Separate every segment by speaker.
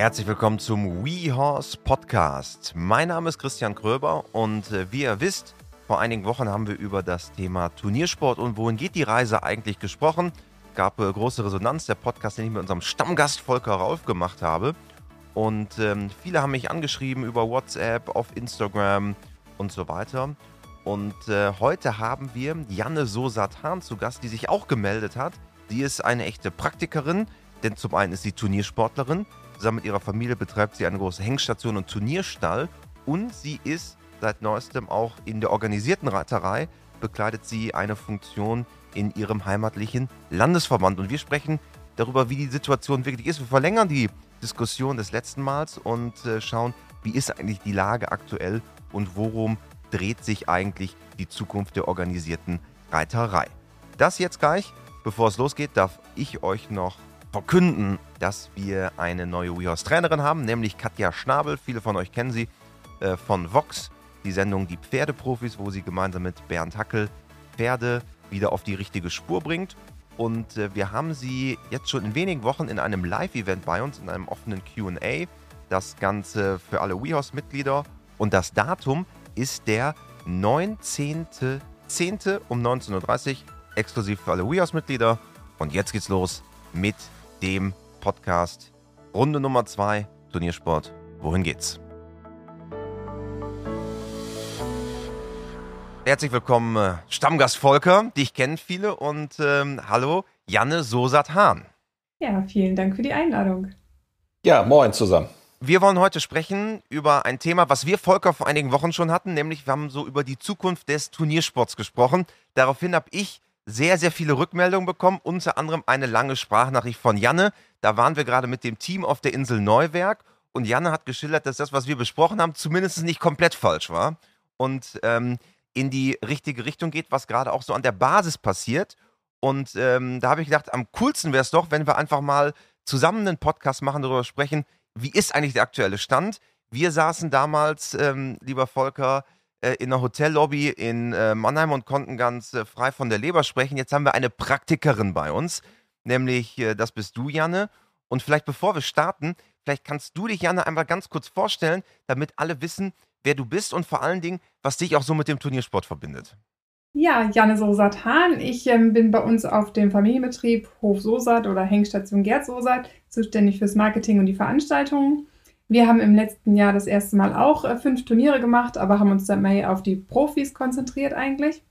Speaker 1: Herzlich willkommen zum WeHorse Podcast. Mein Name ist Christian Kröber und äh, wie ihr wisst, vor einigen Wochen haben wir über das Thema Turniersport und wohin geht die Reise eigentlich gesprochen. Gab äh, große Resonanz, der Podcast, den ich mit unserem Stammgast Volker Rauf gemacht habe. Und ähm, viele haben mich angeschrieben über WhatsApp, auf Instagram und so weiter. Und äh, heute haben wir Janne Sosat-Hahn zu Gast, die sich auch gemeldet hat. Sie ist eine echte Praktikerin, denn zum einen ist sie Turniersportlerin, zusammen mit ihrer Familie betreibt sie eine große Hengstation und Turnierstall und sie ist seit neuestem auch in der organisierten Reiterei, bekleidet sie eine Funktion in ihrem heimatlichen Landesverband. Und wir sprechen darüber, wie die Situation wirklich ist. Wir verlängern die Diskussion des letzten Mals und äh, schauen, wie ist eigentlich die Lage aktuell und worum dreht sich eigentlich die Zukunft der organisierten Reiterei. Das jetzt gleich. Bevor es losgeht, darf ich euch noch verkünden, dass wir eine neue WeHorse-Trainerin haben, nämlich Katja Schnabel. Viele von euch kennen sie äh, von Vox, die Sendung Die Pferdeprofis, wo sie gemeinsam mit Bernd Hackel Pferde wieder auf die richtige Spur bringt. Und äh, wir haben sie jetzt schon in wenigen Wochen in einem Live-Event bei uns, in einem offenen QA. Das Ganze für alle WeHorse-Mitglieder. Und das Datum ist der 19.10. um 19.30 Uhr, exklusiv für alle WeHorse-Mitglieder. Und jetzt geht's los mit dem Podcast Runde Nummer 2 Turniersport. Wohin geht's? Herzlich willkommen, äh, Stammgast Volker. Dich kennen viele und ähm, hallo, Janne Sosat-Hahn.
Speaker 2: Ja, vielen Dank für die Einladung.
Speaker 3: Ja, moin zusammen.
Speaker 1: Wir wollen heute sprechen über ein Thema, was wir Volker vor einigen Wochen schon hatten, nämlich wir haben so über die Zukunft des Turniersports gesprochen. Daraufhin habe ich sehr, sehr viele Rückmeldungen bekommen, unter anderem eine lange Sprachnachricht von Janne. Da waren wir gerade mit dem Team auf der Insel Neuwerk und Janne hat geschildert, dass das, was wir besprochen haben, zumindest nicht komplett falsch war und ähm, in die richtige Richtung geht, was gerade auch so an der Basis passiert. Und ähm, da habe ich gedacht, am coolsten wäre es doch, wenn wir einfach mal zusammen einen Podcast machen, darüber sprechen, wie ist eigentlich der aktuelle Stand? Wir saßen damals, ähm, lieber Volker, in der Hotellobby in äh, Mannheim und konnten ganz äh, frei von der Leber sprechen. Jetzt haben wir eine Praktikerin bei uns, nämlich äh, das bist du, Janne. Und vielleicht bevor wir starten, vielleicht kannst du dich, Janne, einmal ganz kurz vorstellen, damit alle wissen, wer du bist und vor allen Dingen, was dich auch so mit dem Turniersport verbindet.
Speaker 2: Ja, Janne Sosat-Hahn. Ich ähm, bin bei uns auf dem Familienbetrieb Hof Sosat oder Hengstation Gerd Sosat zuständig fürs Marketing und die Veranstaltungen. Wir haben im letzten Jahr das erste Mal auch äh, fünf Turniere gemacht, aber haben uns dann mehr auf die Profis konzentriert eigentlich.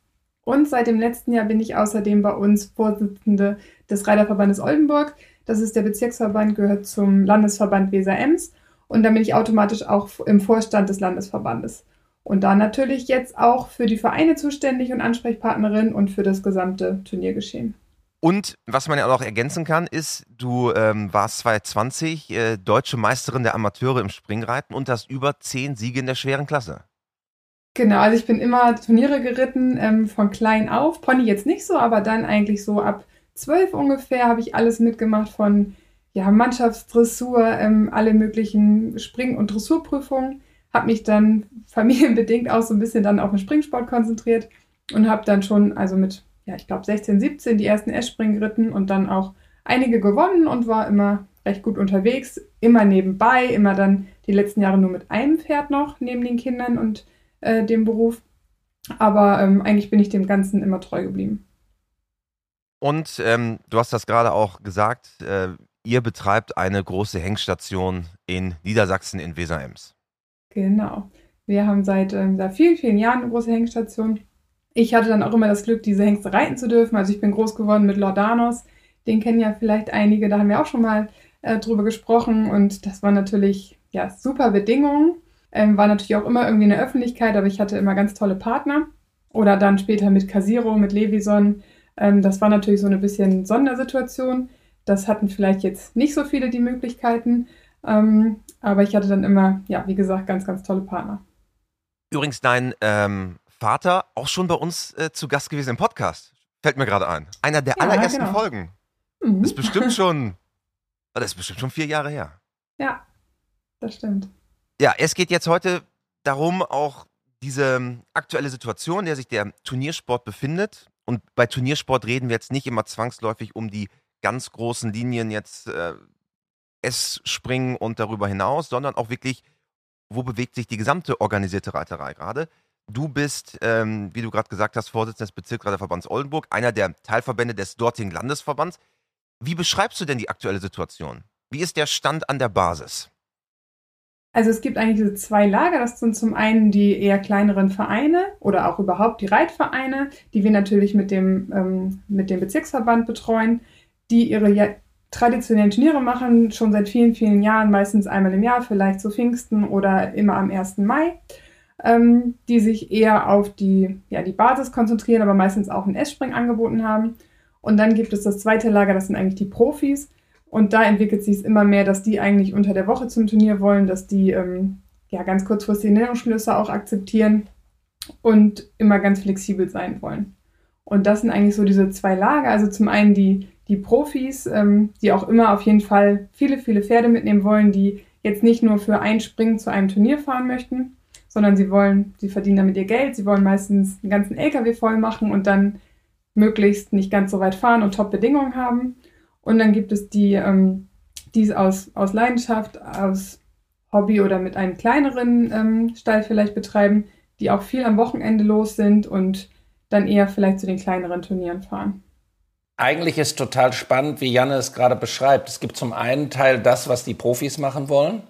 Speaker 2: Und seit dem letzten Jahr bin ich außerdem bei uns Vorsitzende des Reiterverbandes Oldenburg. Das ist der Bezirksverband, gehört zum Landesverband Weser-Ems. Und dann bin ich automatisch auch im Vorstand des Landesverbandes. Und da natürlich jetzt auch für die Vereine zuständig und Ansprechpartnerin und für das gesamte Turniergeschehen.
Speaker 1: Und was man ja auch ergänzen kann, ist, du ähm, warst 2020 äh, deutsche Meisterin der Amateure im Springreiten und hast über zehn Siege in der schweren Klasse.
Speaker 2: Genau, also ich bin immer Turniere geritten, ähm, von klein auf. Pony jetzt nicht so, aber dann eigentlich so ab zwölf ungefähr habe ich alles mitgemacht von ja, Mannschaftsdressur, ähm, alle möglichen Spring- und Dressurprüfungen habe mich dann familienbedingt auch so ein bisschen dann auf den Springsport konzentriert und habe dann schon, also mit, ja, ich glaube 16, 17 die ersten S-Springen geritten und dann auch einige gewonnen und war immer recht gut unterwegs, immer nebenbei, immer dann die letzten Jahre nur mit einem Pferd noch neben den Kindern und äh, dem Beruf. Aber ähm, eigentlich bin ich dem Ganzen immer treu geblieben.
Speaker 1: Und ähm, du hast das gerade auch gesagt, äh, ihr betreibt eine große Hengstation in Niedersachsen in Weser-Ems.
Speaker 2: Genau. Wir haben seit, ähm, seit vielen, vielen Jahren eine große Hengstation. Ich hatte dann auch immer das Glück, diese Hengste reiten zu dürfen. Also ich bin groß geworden mit Lordanos. Den kennen ja vielleicht einige, da haben wir auch schon mal äh, drüber gesprochen. Und das waren natürlich ja, super Bedingungen. Ähm, war natürlich auch immer irgendwie in der Öffentlichkeit, aber ich hatte immer ganz tolle Partner. Oder dann später mit Casiro, mit Levison. Ähm, das war natürlich so eine bisschen Sondersituation. Das hatten vielleicht jetzt nicht so viele die Möglichkeiten. Ähm, aber ich hatte dann immer, ja, wie gesagt, ganz, ganz tolle Partner.
Speaker 1: Übrigens, dein ähm, Vater auch schon bei uns äh, zu Gast gewesen im Podcast. Fällt mir gerade ein. Einer der ja, allerersten genau. Folgen. Mhm. Das ist bestimmt schon, das ist bestimmt schon vier Jahre her.
Speaker 2: Ja, das stimmt.
Speaker 1: Ja, es geht jetzt heute darum, auch diese aktuelle Situation, in der sich der Turniersport befindet. Und bei Turniersport reden wir jetzt nicht immer zwangsläufig um die ganz großen Linien jetzt äh, S-Springen und darüber hinaus, sondern auch wirklich, wo bewegt sich die gesamte organisierte Reiterei gerade. Du bist, ähm, wie du gerade gesagt hast, Vorsitzender des Bezirksreiterverbands Oldenburg, einer der Teilverbände des dortigen Landesverbands. Wie beschreibst du denn die aktuelle Situation? Wie ist der Stand an der Basis?
Speaker 2: Also es gibt eigentlich diese zwei Lager. Das sind zum einen die eher kleineren Vereine oder auch überhaupt die Reitvereine, die wir natürlich mit dem, ähm, mit dem Bezirksverband betreuen, die ihre ja, traditionellen Turniere machen, schon seit vielen, vielen Jahren, meistens einmal im Jahr, vielleicht zu Pfingsten oder immer am 1. Mai, ähm, die sich eher auf die, ja, die Basis konzentrieren, aber meistens auch ein S-Spring angeboten haben. Und dann gibt es das zweite Lager, das sind eigentlich die Profis, und da entwickelt sich es immer mehr, dass die eigentlich unter der Woche zum Turnier wollen, dass die ähm, ja ganz kurzfristige Nennungsschlüsse auch akzeptieren und immer ganz flexibel sein wollen. Und das sind eigentlich so diese zwei Lager. Also zum einen die, die Profis, ähm, die auch immer auf jeden Fall viele, viele Pferde mitnehmen wollen, die jetzt nicht nur für ein Springen zu einem Turnier fahren möchten, sondern sie wollen, sie verdienen damit ihr Geld, sie wollen meistens einen ganzen LKW voll machen und dann möglichst nicht ganz so weit fahren und Top-Bedingungen haben. Und dann gibt es die, ähm, die es aus, aus Leidenschaft, aus Hobby oder mit einem kleineren ähm, Stall vielleicht betreiben, die auch viel am Wochenende los sind und dann eher vielleicht zu den kleineren Turnieren fahren.
Speaker 3: Eigentlich ist total spannend, wie Janne es gerade beschreibt. Es gibt zum einen Teil das, was die Profis machen wollen.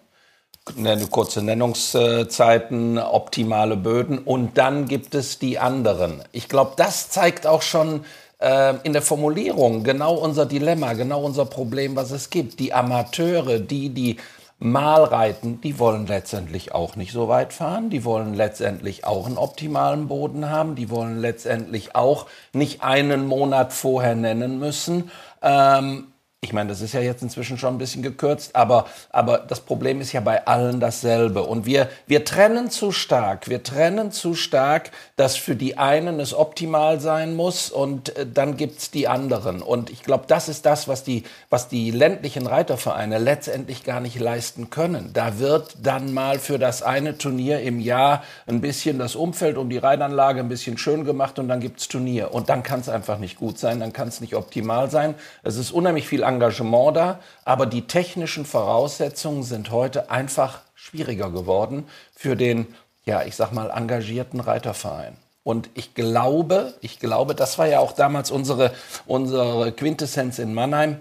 Speaker 3: Kurze Nennungszeiten, optimale Böden. Und dann gibt es die anderen. Ich glaube, das zeigt auch schon äh, in der Formulierung genau unser Dilemma, genau unser Problem, was es gibt. Die Amateure, die, die mal reiten, die wollen letztendlich auch nicht so weit fahren, die wollen letztendlich auch einen optimalen Boden haben, die wollen letztendlich auch nicht einen Monat vorher nennen müssen. Ähm, ich meine, das ist ja jetzt inzwischen schon ein bisschen gekürzt, aber, aber das Problem ist ja bei allen dasselbe. Und wir, wir trennen zu stark, wir trennen zu stark, dass für die einen es optimal sein muss und äh, dann gibt's die anderen. Und ich glaube, das ist das, was die, was die ländlichen Reitervereine letztendlich gar nicht leisten können. Da wird dann mal für das eine Turnier im Jahr ein bisschen das Umfeld um die Reitanlage ein bisschen schön gemacht und dann gibt's Turnier. Und dann kann es einfach nicht gut sein, dann kann es nicht optimal sein. Es ist unheimlich viel Engagement da, aber die technischen Voraussetzungen sind heute einfach schwieriger geworden für den, ja, ich sag mal, engagierten Reiterverein. Und ich glaube, ich glaube, das war ja auch damals unsere, unsere Quintessenz in Mannheim.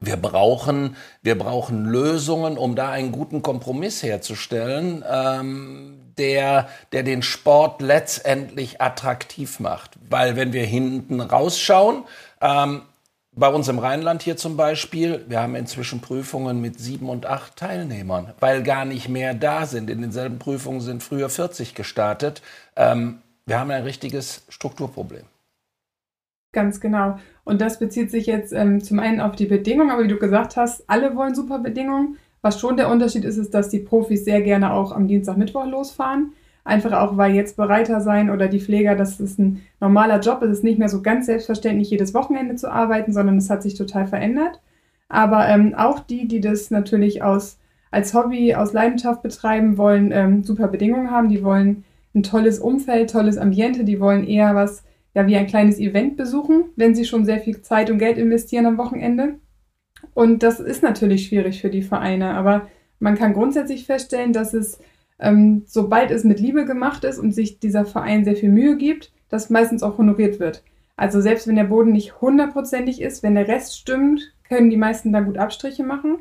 Speaker 3: Wir brauchen, wir brauchen Lösungen, um da einen guten Kompromiss herzustellen, ähm, der, der den Sport letztendlich attraktiv macht. Weil wenn wir hinten rausschauen, ähm, bei uns im Rheinland hier zum Beispiel, wir haben inzwischen Prüfungen mit sieben und acht Teilnehmern, weil gar nicht mehr da sind. In denselben Prüfungen sind früher 40 gestartet. Ähm, wir haben ein richtiges Strukturproblem.
Speaker 2: Ganz genau. Und das bezieht sich jetzt ähm, zum einen auf die Bedingungen, aber wie du gesagt hast, alle wollen super Bedingungen. Was schon der Unterschied ist, ist, dass die Profis sehr gerne auch am Dienstag, Mittwoch losfahren. Einfach auch, weil jetzt Bereiter sein oder die Pfleger, das ist ein normaler Job. Es ist nicht mehr so ganz selbstverständlich, jedes Wochenende zu arbeiten, sondern es hat sich total verändert. Aber ähm, auch die, die das natürlich aus, als Hobby, aus Leidenschaft betreiben, wollen ähm, super Bedingungen haben. Die wollen ein tolles Umfeld, tolles Ambiente. Die wollen eher was, ja, wie ein kleines Event besuchen, wenn sie schon sehr viel Zeit und Geld investieren am Wochenende. Und das ist natürlich schwierig für die Vereine. Aber man kann grundsätzlich feststellen, dass es ähm, sobald es mit Liebe gemacht ist und sich dieser Verein sehr viel Mühe gibt, das meistens auch honoriert wird. Also selbst wenn der Boden nicht hundertprozentig ist, wenn der Rest stimmt, können die meisten da gut Abstriche machen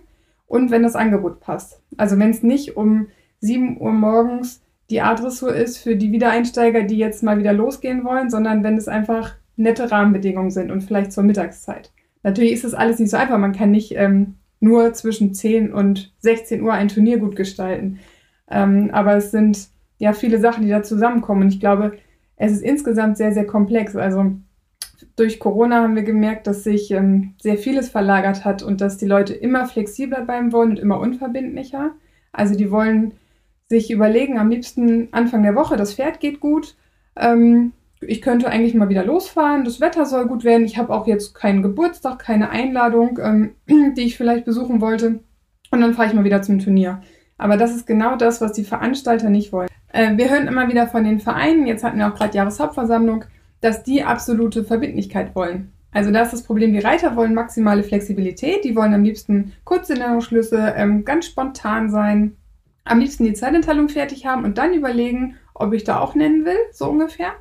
Speaker 2: und wenn das Angebot passt. Also wenn es nicht um 7 Uhr morgens die Adressur ist für die Wiedereinsteiger, die jetzt mal wieder losgehen wollen, sondern wenn es einfach nette Rahmenbedingungen sind und vielleicht zur Mittagszeit. Natürlich ist das alles nicht so einfach. Man kann nicht ähm, nur zwischen 10 und 16 Uhr ein Turnier gut gestalten. Ähm, aber es sind ja viele Sachen, die da zusammenkommen. Und ich glaube, es ist insgesamt sehr, sehr komplex. Also durch Corona haben wir gemerkt, dass sich ähm, sehr vieles verlagert hat und dass die Leute immer flexibler bleiben wollen und immer unverbindlicher. Also die wollen sich überlegen, am liebsten Anfang der Woche, das Pferd geht gut. Ähm, ich könnte eigentlich mal wieder losfahren, das Wetter soll gut werden. Ich habe auch jetzt keinen Geburtstag, keine Einladung, ähm, die ich vielleicht besuchen wollte. Und dann fahre ich mal wieder zum Turnier. Aber das ist genau das, was die Veranstalter nicht wollen. Äh, wir hören immer wieder von den Vereinen, jetzt hatten wir auch gerade Jahreshauptversammlung, dass die absolute Verbindlichkeit wollen. Also da ist das Problem, die Reiter wollen maximale Flexibilität, die wollen am liebsten kurze Nennungsschlüsse, ähm, ganz spontan sein, am liebsten die Zeitinteilung fertig haben und dann überlegen, ob ich da auch nennen will, so ungefähr.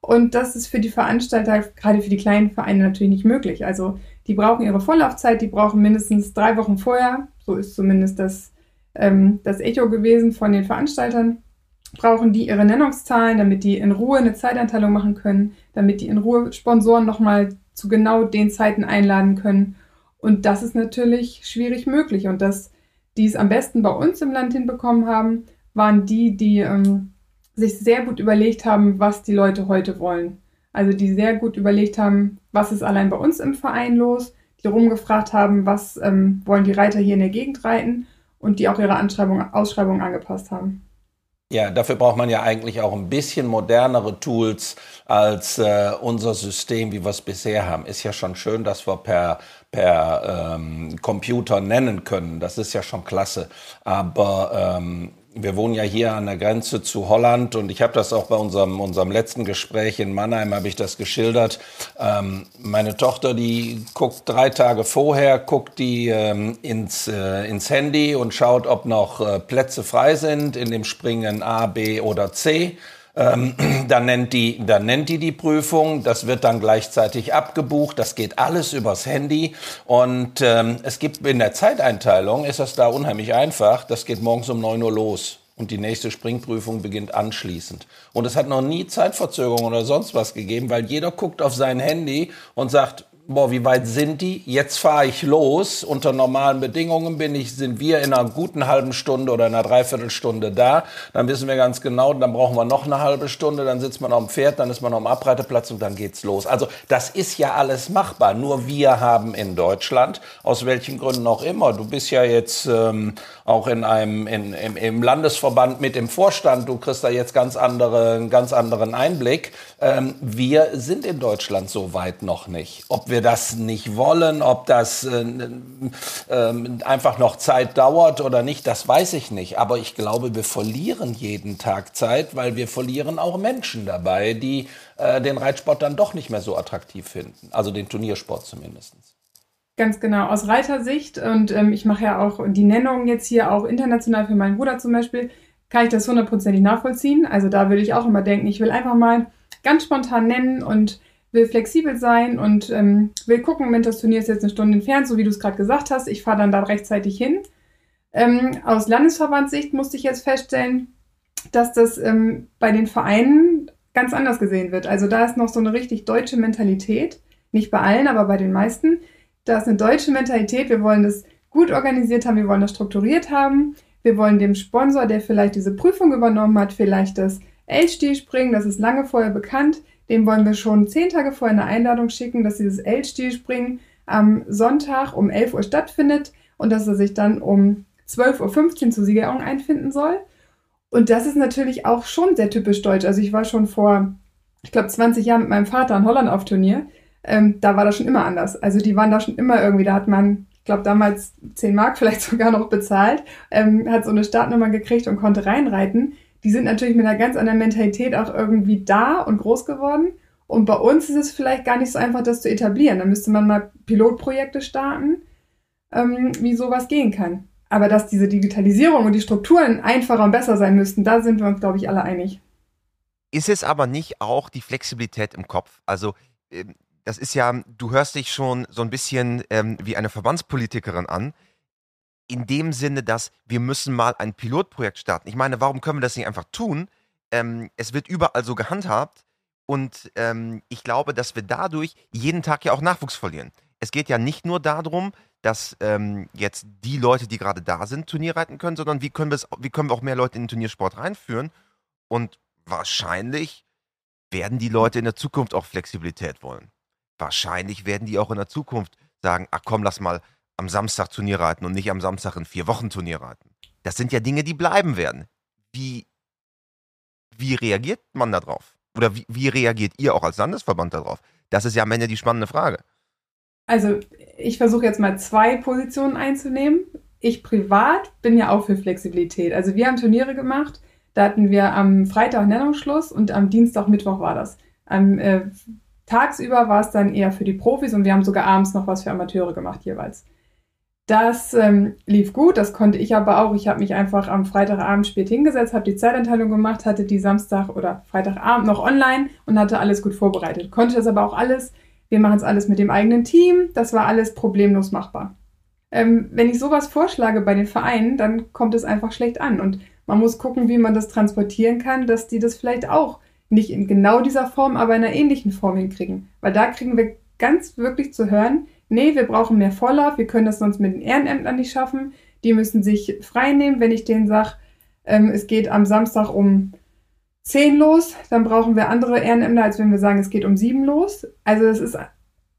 Speaker 2: Und das ist für die Veranstalter, gerade für die kleinen Vereine, natürlich nicht möglich. Also die brauchen ihre Vorlaufzeit, die brauchen mindestens drei Wochen vorher, so ist zumindest das, ähm, das Echo gewesen von den Veranstaltern, brauchen die ihre Nennungszahlen, damit die in Ruhe eine Zeitanteilung machen können, damit die in Ruhe Sponsoren nochmal zu genau den Zeiten einladen können. Und das ist natürlich schwierig möglich. Und das, die es am besten bei uns im Land hinbekommen haben, waren die, die ähm, sich sehr gut überlegt haben, was die Leute heute wollen. Also die sehr gut überlegt haben, was ist allein bei uns im Verein los, die rumgefragt haben, was ähm, wollen die Reiter hier in der Gegend reiten und die auch ihre Ausschreibung angepasst haben.
Speaker 3: Ja, dafür braucht man ja eigentlich auch ein bisschen modernere Tools als äh, unser System, wie wir es bisher haben. Ist ja schon schön, dass wir per, per ähm, Computer nennen können. Das ist ja schon klasse. Aber ähm, wir wohnen ja hier an der Grenze zu Holland und ich habe das auch bei unserem, unserem letzten Gespräch in Mannheim, habe ich das geschildert. Ähm, meine Tochter, die guckt drei Tage vorher, guckt die ähm, ins, äh, ins Handy und schaut, ob noch äh, Plätze frei sind in dem Springen A, B oder C. Ähm, dann, nennt die, dann nennt die die Prüfung, das wird dann gleichzeitig abgebucht, das geht alles übers Handy. Und ähm, es gibt in der Zeiteinteilung, ist das da unheimlich einfach, das geht morgens um neun Uhr los. Und die nächste Springprüfung beginnt anschließend. Und es hat noch nie Zeitverzögerung oder sonst was gegeben, weil jeder guckt auf sein Handy und sagt, boah, wie weit sind die? Jetzt fahre ich los. Unter normalen Bedingungen bin ich, sind wir in einer guten halben Stunde oder einer Dreiviertelstunde da. Dann wissen wir ganz genau, dann brauchen wir noch eine halbe Stunde, dann sitzt man auf dem Pferd, dann ist man auf dem Abreiteplatz und dann geht's los. Also das ist ja alles machbar. Nur wir haben in Deutschland, aus welchen Gründen auch immer, du bist ja jetzt ähm, auch in einem in, im, im Landesverband mit im Vorstand, du kriegst da jetzt ganz andere, einen ganz anderen Einblick. Ähm, wir sind in Deutschland so weit noch nicht. Ob wir wir das nicht wollen, ob das äh, äh, einfach noch Zeit dauert oder nicht, das weiß ich nicht. Aber ich glaube, wir verlieren jeden Tag Zeit, weil wir verlieren auch Menschen dabei, die äh, den Reitsport dann doch nicht mehr so attraktiv finden. Also den Turniersport zumindest.
Speaker 2: Ganz genau, aus Reitersicht. Und ähm, ich mache ja auch die Nennung jetzt hier auch international für meinen Bruder zum Beispiel, kann ich das hundertprozentig nachvollziehen. Also da würde ich auch immer denken, ich will einfach mal ganz spontan nennen und will flexibel sein und ähm, will gucken, Mensch, das Turnier ist jetzt eine Stunde entfernt, so wie du es gerade gesagt hast. Ich fahre dann da rechtzeitig hin. Ähm, aus Landesverbandssicht musste ich jetzt feststellen, dass das ähm, bei den Vereinen ganz anders gesehen wird. Also da ist noch so eine richtig deutsche Mentalität. Nicht bei allen, aber bei den meisten. Da ist eine deutsche Mentalität. Wir wollen das gut organisiert haben, wir wollen das strukturiert haben. Wir wollen dem Sponsor, der vielleicht diese Prüfung übernommen hat, vielleicht das L-Stil springen, das ist lange vorher bekannt. Dem wollen wir schon zehn Tage vorher eine Einladung schicken, dass dieses L-Stil-Springen am Sonntag um 11 Uhr stattfindet und dass er sich dann um 12.15 Uhr zur Siegerehrung einfinden soll. Und das ist natürlich auch schon sehr typisch deutsch. Also ich war schon vor, ich glaube, 20 Jahren mit meinem Vater in Holland auf Turnier. Ähm, da war das schon immer anders. Also die waren da schon immer irgendwie, da hat man, ich glaube, damals 10 Mark vielleicht sogar noch bezahlt, ähm, hat so eine Startnummer gekriegt und konnte reinreiten die sind natürlich mit einer ganz anderen Mentalität auch irgendwie da und groß geworden. Und bei uns ist es vielleicht gar nicht so einfach, das zu etablieren. Da müsste man mal Pilotprojekte starten, ähm, wie sowas gehen kann. Aber dass diese Digitalisierung und die Strukturen einfacher und besser sein müssten, da sind wir uns, glaube ich, alle einig.
Speaker 1: Ist es aber nicht auch die Flexibilität im Kopf? Also, ähm, das ist ja, du hörst dich schon so ein bisschen ähm, wie eine Verbandspolitikerin an in dem Sinne, dass wir müssen mal ein Pilotprojekt starten. Ich meine, warum können wir das nicht einfach tun? Ähm, es wird überall so gehandhabt und ähm, ich glaube, dass wir dadurch jeden Tag ja auch Nachwuchs verlieren. Es geht ja nicht nur darum, dass ähm, jetzt die Leute, die gerade da sind, Turnier reiten können, sondern wie können, wie können wir auch mehr Leute in den Turniersport reinführen? Und wahrscheinlich werden die Leute in der Zukunft auch Flexibilität wollen. Wahrscheinlich werden die auch in der Zukunft sagen, ach komm, lass mal am Samstag Turnier reiten und nicht am Samstag in vier Wochen Turnier reiten. Das sind ja Dinge, die bleiben werden. Wie, wie reagiert man darauf? Oder wie, wie reagiert ihr auch als Landesverband darauf? Das ist ja am Ende die spannende Frage.
Speaker 2: Also ich versuche jetzt mal zwei Positionen einzunehmen. Ich privat bin ja auch für Flexibilität. Also wir haben Turniere gemacht. Da hatten wir am Freitag Nennungsschluss und am Dienstag, Mittwoch war das. Am äh, tagsüber war es dann eher für die Profis und wir haben sogar abends noch was für Amateure gemacht jeweils. Das ähm, lief gut, das konnte ich aber auch. Ich habe mich einfach am Freitagabend spät hingesetzt, habe die Zeitanteilung gemacht, hatte die Samstag oder Freitagabend noch online und hatte alles gut vorbereitet. Konnte das aber auch alles. Wir machen es alles mit dem eigenen Team. Das war alles problemlos machbar. Ähm, wenn ich sowas vorschlage bei den Vereinen, dann kommt es einfach schlecht an. Und man muss gucken, wie man das transportieren kann, dass die das vielleicht auch nicht in genau dieser Form, aber in einer ähnlichen Form hinkriegen. Weil da kriegen wir ganz wirklich zu hören, nee, wir brauchen mehr Vorlauf, wir können das sonst mit den Ehrenämtern nicht schaffen. Die müssen sich frei nehmen, wenn ich denen sage, ähm, es geht am Samstag um 10 los, dann brauchen wir andere Ehrenämter, als wenn wir sagen, es geht um 7 los. Also das ist,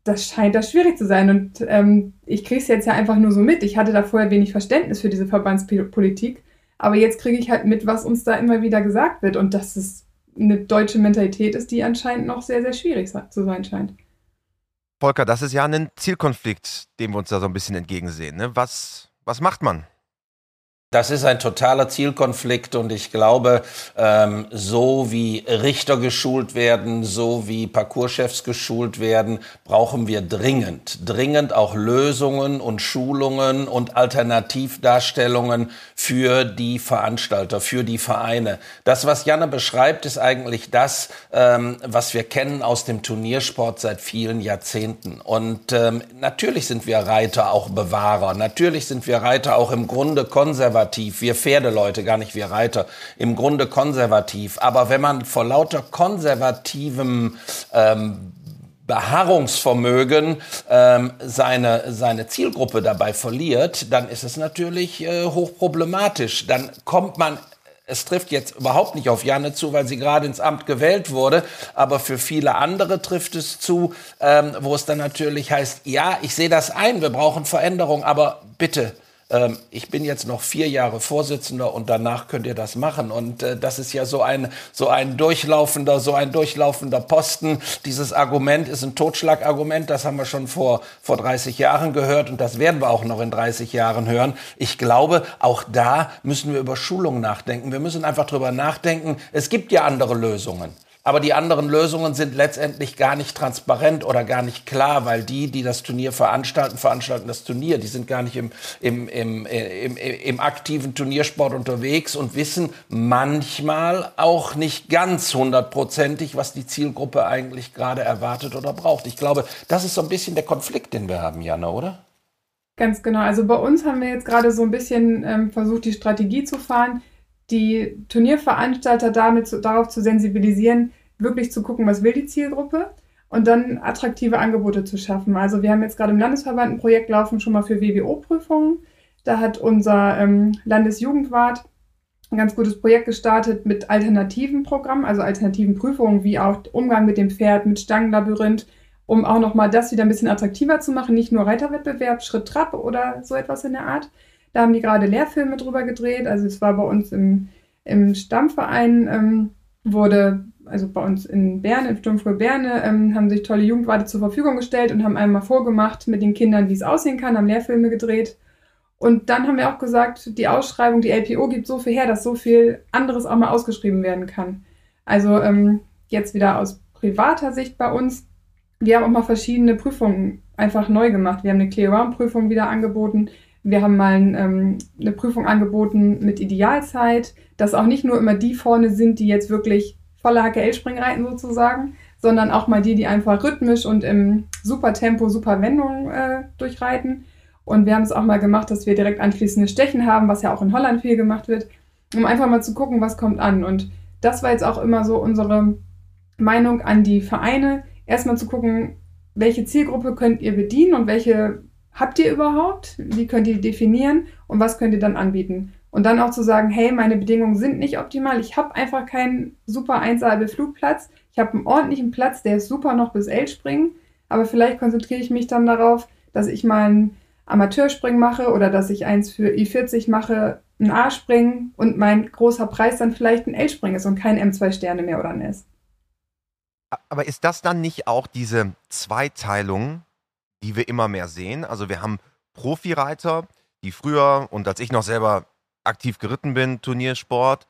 Speaker 2: das scheint da schwierig zu sein. Und ähm, ich kriege es jetzt ja einfach nur so mit. Ich hatte da vorher wenig Verständnis für diese Verbandspolitik. Aber jetzt kriege ich halt mit, was uns da immer wieder gesagt wird. Und dass es eine deutsche Mentalität ist, die anscheinend noch sehr, sehr schwierig zu sein scheint.
Speaker 1: Volker, das ist ja ein Zielkonflikt, dem wir uns da so ein bisschen entgegensehen. Ne? Was, was macht man?
Speaker 3: Das ist ein totaler Zielkonflikt und ich glaube, ähm, so wie Richter geschult werden, so wie Parcourschefs geschult werden, brauchen wir dringend, dringend auch Lösungen und Schulungen und Alternativdarstellungen für die Veranstalter, für die Vereine. Das, was Janne beschreibt, ist eigentlich das, ähm, was wir kennen aus dem Turniersport seit vielen Jahrzehnten. Und ähm, natürlich sind wir Reiter auch Bewahrer, natürlich sind wir Reiter auch im Grunde konservativ konservativ, wir Pferdeleute, gar nicht wir Reiter, im Grunde konservativ. Aber wenn man vor lauter konservativem ähm, Beharrungsvermögen ähm, seine, seine Zielgruppe dabei verliert, dann ist es natürlich äh, hochproblematisch. Dann kommt man es trifft jetzt überhaupt nicht auf Janne zu, weil sie gerade ins Amt gewählt wurde, aber für viele andere trifft es zu, ähm, wo es dann natürlich heißt, ja, ich sehe das ein, wir brauchen Veränderung, aber bitte ähm, ich bin jetzt noch vier Jahre Vorsitzender und danach könnt ihr das machen. Und äh, das ist ja so ein, so ein durchlaufender, so ein durchlaufender Posten. Dieses Argument ist ein Totschlagargument. Das haben wir schon vor, vor 30 Jahren gehört und das werden wir auch noch in 30 Jahren hören. Ich glaube, auch da müssen wir über Schulung nachdenken. Wir müssen einfach drüber nachdenken. Es gibt ja andere Lösungen. Aber die anderen Lösungen sind letztendlich gar nicht transparent oder gar nicht klar, weil die, die das Turnier veranstalten, veranstalten das Turnier. Die sind gar nicht im, im, im, im, im aktiven Turniersport unterwegs und wissen manchmal auch nicht ganz hundertprozentig, was die Zielgruppe eigentlich gerade erwartet oder braucht. Ich glaube, das ist so ein bisschen der Konflikt, den wir haben, Jana, oder?
Speaker 2: Ganz genau. Also bei uns haben wir jetzt gerade so ein bisschen ähm, versucht, die Strategie zu fahren die Turnierveranstalter damit zu, darauf zu sensibilisieren, wirklich zu gucken, was will die Zielgruppe und dann attraktive Angebote zu schaffen. Also wir haben jetzt gerade im Landesverband ein Projekt laufen, schon mal für WBO-Prüfungen. Da hat unser ähm, Landesjugendwart ein ganz gutes Projekt gestartet mit alternativen Programmen, also alternativen Prüfungen, wie auch Umgang mit dem Pferd, mit Stangenlabyrinth, um auch nochmal das wieder ein bisschen attraktiver zu machen, nicht nur Reiterwettbewerb, Schritt Trab oder so etwas in der Art, da haben die gerade Lehrfilme drüber gedreht. Also es war bei uns im, im Stammverein, ähm, wurde, also bei uns in Berne, im Sturmfrüh Berne, ähm, haben sich tolle Jugendwarte zur Verfügung gestellt und haben einmal vorgemacht mit den Kindern, wie es aussehen kann, haben Lehrfilme gedreht. Und dann haben wir auch gesagt, die Ausschreibung, die LPO gibt so viel her, dass so viel anderes auch mal ausgeschrieben werden kann. Also ähm, jetzt wieder aus privater Sicht bei uns. Wir haben auch mal verschiedene Prüfungen einfach neu gemacht. Wir haben eine Clear-Round-Prüfung wieder angeboten. Wir haben mal ähm, eine Prüfung angeboten mit Idealzeit, dass auch nicht nur immer die vorne sind, die jetzt wirklich voller HKL-Springen reiten sozusagen, sondern auch mal die, die einfach rhythmisch und im super Tempo, super Wendungen äh, durchreiten. Und wir haben es auch mal gemacht, dass wir direkt anschließende Stechen haben, was ja auch in Holland viel gemacht wird, um einfach mal zu gucken, was kommt an. Und das war jetzt auch immer so unsere Meinung an die Vereine, erstmal zu gucken, welche Zielgruppe könnt ihr bedienen und welche habt ihr überhaupt? Wie könnt ihr definieren und was könnt ihr dann anbieten? Und dann auch zu sagen, hey, meine Bedingungen sind nicht optimal. Ich habe einfach keinen super Einsalbe-Flugplatz. Ich habe einen ordentlichen Platz, der ist super noch bis L springen. Aber vielleicht konzentriere ich mich dann darauf, dass ich mal einen Amateurspringen mache oder dass ich eins für I40 mache, ein A-Springen und mein großer Preis dann vielleicht ein L-Springen ist und kein M2 Sterne mehr oder ein S.
Speaker 1: Aber ist das dann nicht auch diese Zweiteilung die wir immer mehr sehen. Also wir haben Profireiter, die früher und als ich noch selber aktiv geritten bin, Turniersport,